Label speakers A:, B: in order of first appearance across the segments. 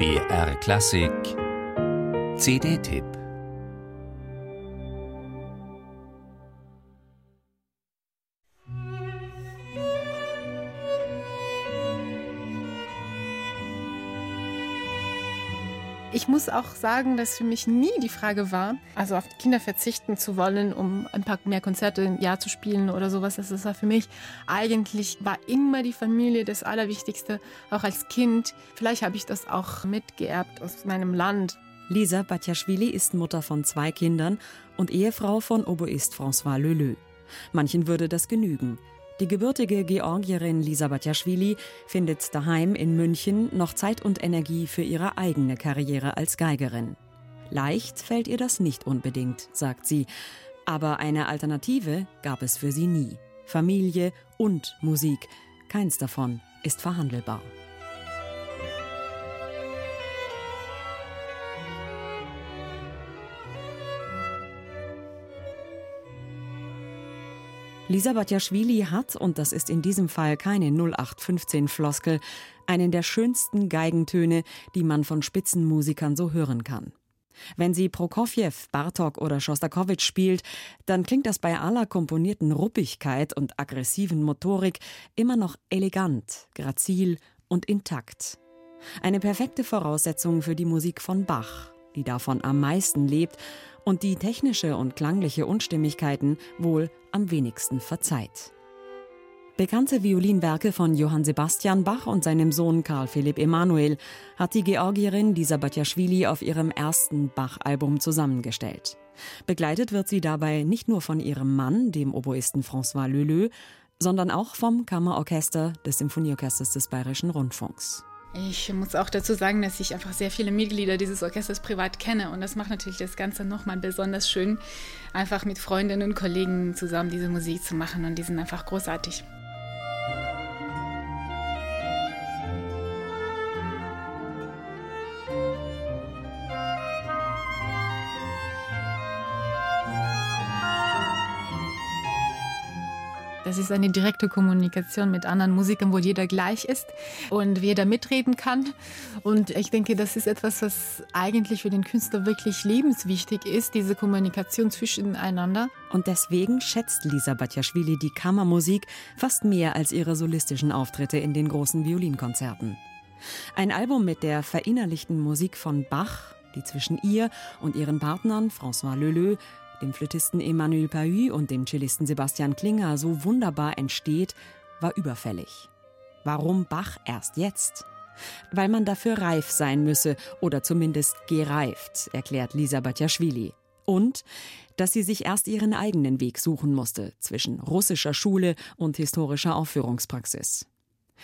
A: BR Klassik. CD-Tipp
B: Ich muss auch sagen, dass für mich nie die Frage war, also auf Kinder verzichten zu wollen, um ein paar mehr Konzerte im Jahr zu spielen oder sowas. Das ist für mich eigentlich war immer die Familie das Allerwichtigste, auch als Kind. Vielleicht habe ich das auch mitgeerbt aus meinem Land.
C: Lisa Batjaschwili ist Mutter von zwei Kindern und Ehefrau von Oboist François Leleu. Manchen würde das genügen. Die gebürtige Georgierin Lisa Batjaschwili findet daheim in München noch Zeit und Energie für ihre eigene Karriere als Geigerin. Leicht fällt ihr das nicht unbedingt, sagt sie. Aber eine Alternative gab es für sie nie. Familie und Musik. Keins davon ist verhandelbar. Lisa Batjaschwili hat, und das ist in diesem Fall keine 0815-Floskel, einen der schönsten Geigentöne, die man von Spitzenmusikern so hören kann. Wenn sie Prokofjew, Bartok oder Schostakowitsch spielt, dann klingt das bei aller komponierten Ruppigkeit und aggressiven Motorik immer noch elegant, grazil und intakt. Eine perfekte Voraussetzung für die Musik von Bach, die davon am meisten lebt und die technische und klangliche Unstimmigkeiten wohl am wenigsten verzeiht. Bekannte Violinwerke von Johann Sebastian Bach und seinem Sohn Karl Philipp Emanuel hat die Georgierin Lisa Batjaschwili auf ihrem ersten Bach-Album zusammengestellt. Begleitet wird sie dabei nicht nur von ihrem Mann, dem Oboisten François Leleu, sondern auch vom Kammerorchester des Symphonieorchesters des Bayerischen Rundfunks.
B: Ich muss auch dazu sagen, dass ich einfach sehr viele Mitglieder dieses Orchesters privat kenne und das macht natürlich das Ganze nochmal besonders schön, einfach mit Freundinnen und Kollegen zusammen diese Musik zu machen und die sind einfach großartig. Das ist eine direkte Kommunikation mit anderen Musikern, wo jeder gleich ist und jeder mitreden kann. Und ich denke, das ist etwas, was eigentlich für den Künstler wirklich lebenswichtig ist, diese Kommunikation zwischeneinander.
C: Und deswegen schätzt Lisa Batjaschwili die Kammermusik fast mehr als ihre solistischen Auftritte in den großen Violinkonzerten. Ein Album mit der verinnerlichten Musik von Bach, die zwischen ihr und ihren Partnern François Leleu dem Flötisten Emmanuel Pahu und dem Cellisten Sebastian Klinger so wunderbar entsteht, war überfällig. Warum Bach erst jetzt? Weil man dafür reif sein müsse oder zumindest gereift, erklärt Lisa Batjaschwili. Und dass sie sich erst ihren eigenen Weg suchen musste zwischen russischer Schule und historischer Aufführungspraxis.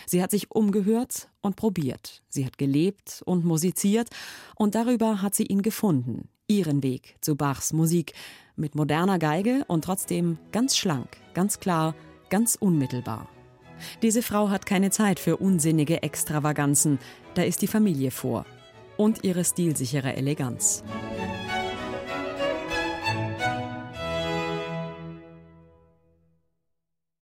C: Sie hat sich umgehört und probiert. Sie hat gelebt und musiziert und darüber hat sie ihn gefunden, ihren Weg zu Bachs Musik, mit moderner Geige und trotzdem ganz schlank, ganz klar, ganz unmittelbar. Diese Frau hat keine Zeit für unsinnige Extravaganzen, da ist die Familie vor und ihre stilsichere Eleganz.